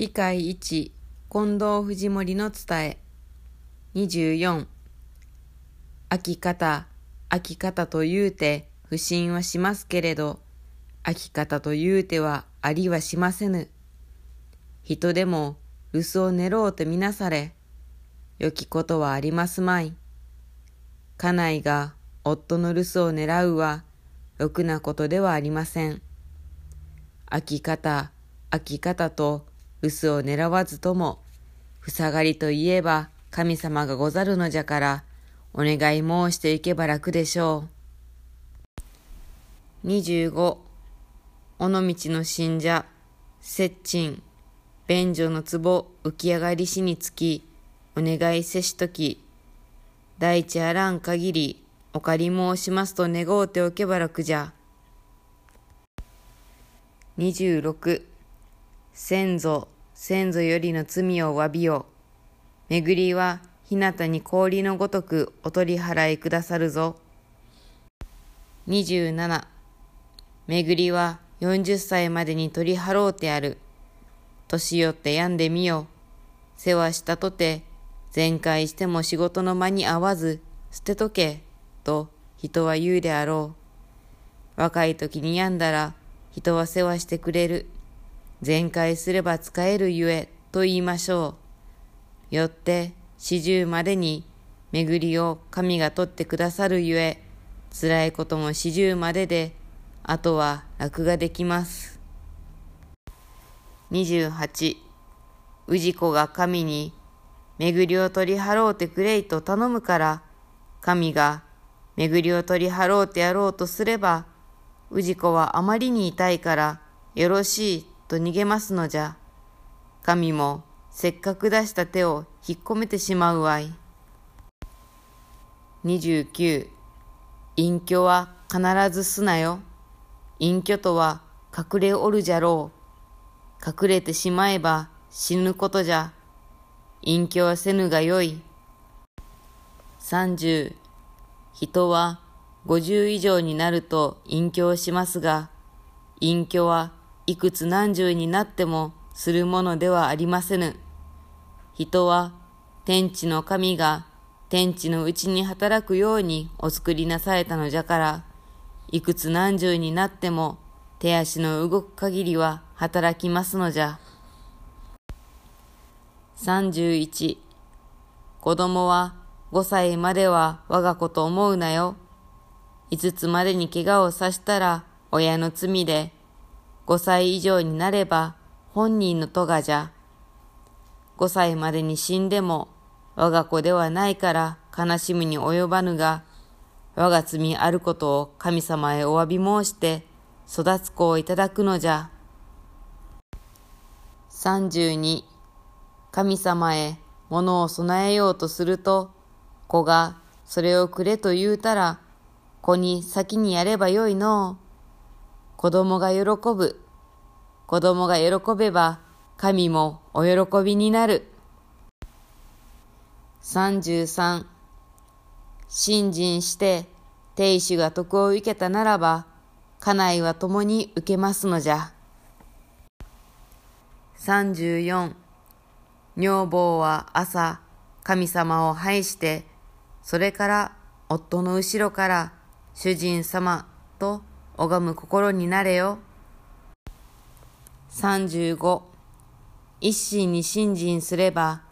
理解1近藤藤森の伝え。24飽き方飽き方と言うて不信はしますけれど飽き方と言うてはありはしませぬ。人でも留守を寝ろうとみなされ良きことはありますまい。家内が夫の留守を狙うはろくなことではありません。飽き方飽き方と留守を狙わずとも塞がりといえば神様がござるのじゃからお願い申していけば楽でしょう。25尾道の信者接近便所の壺浮き上がりしにつきお願いせしとき。大地あらん限りお借り申しますと願うておけば楽じゃ。26先祖。先祖よりの罪を詫びよ巡りは日向に氷のごとくお取り払いくださるぞ。27巡りは40歳までに取り払うてある。年よって病んでみよ世話したとて全開しても仕事の間に合わず捨てとけと人は言うであろう。若い時に病んだら人は世話してくれる。全開すれば使えるゆえと言いましょう。よって四十までに巡りを神が取ってくださるゆえ、辛いことも四十までで、あとは楽ができます。28氏子が神に巡りを取り払うてくれいと頼むから、神が巡りを取り払うてやろうとすれば、氏子はあまりに痛いから、よろしいと逃げますのじゃ。神もせっかく出した手を引っ込めてしまうわい。29隠居は必ずすなよ。隠居とは隠れおるじゃろう。隠れてしまえば死ぬことじゃ。隠居はせぬがよい。30人は50以上になると隠居をしますが、隠居はいくつ何十になってもするものではありませぬ。人は天地の神が天地のうちに働くようにお作りなされたのじゃから、いくつ何十になっても手足の動く限りは働きますのじゃ。31子供は5歳までは我が子と思うなよ。5つまでに怪我をさしたら親の罪で、5歳以上になれば本人の咎じゃ。5歳までに死んでも我が子ではないから悲しむに及ばぬが、我が罪あることを神様へお詫び申して育つ子をいただくのじゃ。32神様へ物を備えようとすると、子がそれをくれと言うたら、子に先にやればよいのう子供が喜ぶ。子供が喜べば、神もお喜びになる。33信心して亭主が徳を受けたならば、家内は共に受けますのじゃ。34女房は朝、神様を拝してそれから夫の後ろから主人様と拝む心になれよ。35一心に信心すれば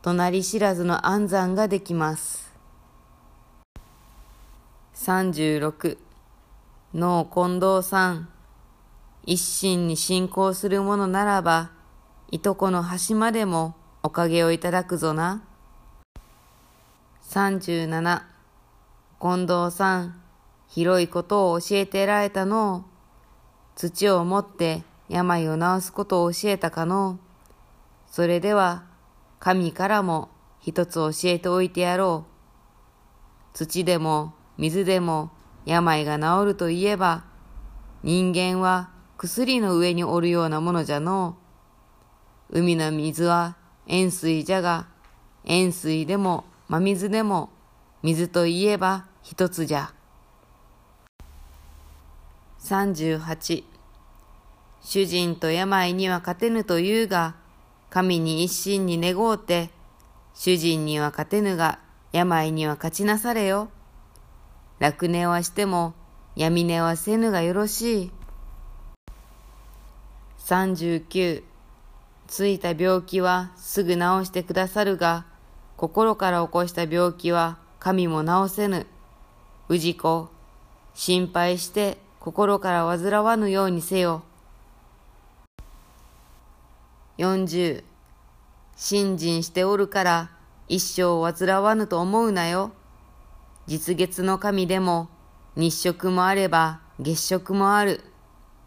隣知らずの安産ができます。36脳近藤さん一心に信仰するものならばいとこの端までもおかげをいただくぞな。37近藤さん広いことを教えてられたの。土を持って病を治すことを教えたかの。それでは神からも一つ教えておいてやろう。土でも水でも病が治るといえば人間は薬の上におるようなものじゃの。海の水は塩水じゃが塩水でも真水でも水といえば一つじゃ。38主人と病には勝てぬというが神に一心に願うて、主人には勝てぬが、病には勝ちなされよ。楽寝はしても、闇寝はせぬがよろしい。39ついた病気はすぐ治してくださるが、心から起こした病気は神も治せぬ。氏子、心配して心から煩わぬようにせよ。40信心しておるから一生煩わぬと思うなよ。実月の神でも日食もあれば月食もある。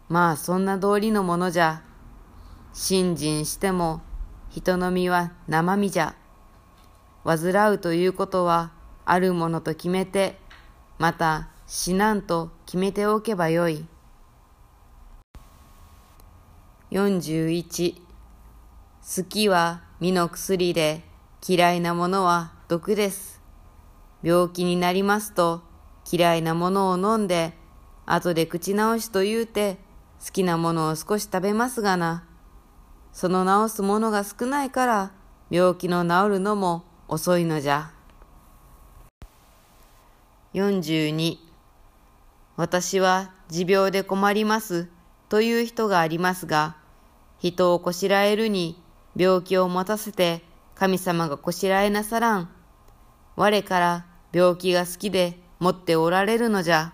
まあそんな通りのものじゃ。信心しても人の身は生身じゃ。煩うということはあるものと決めて、また死なんと決めておけばよい。41好きは身の薬で嫌いなものは毒です。病気になりますと嫌いなものを飲んで後で口直しと言うて好きなものを少し食べますがな。その治すものが少ないから病気の治るのも遅いのじゃ。42私は持病で困りますという人がありますが、人をこしらえるに病気を持たせて神様がこしらえなさらん。我から病気が好きで持っておられるのじゃ。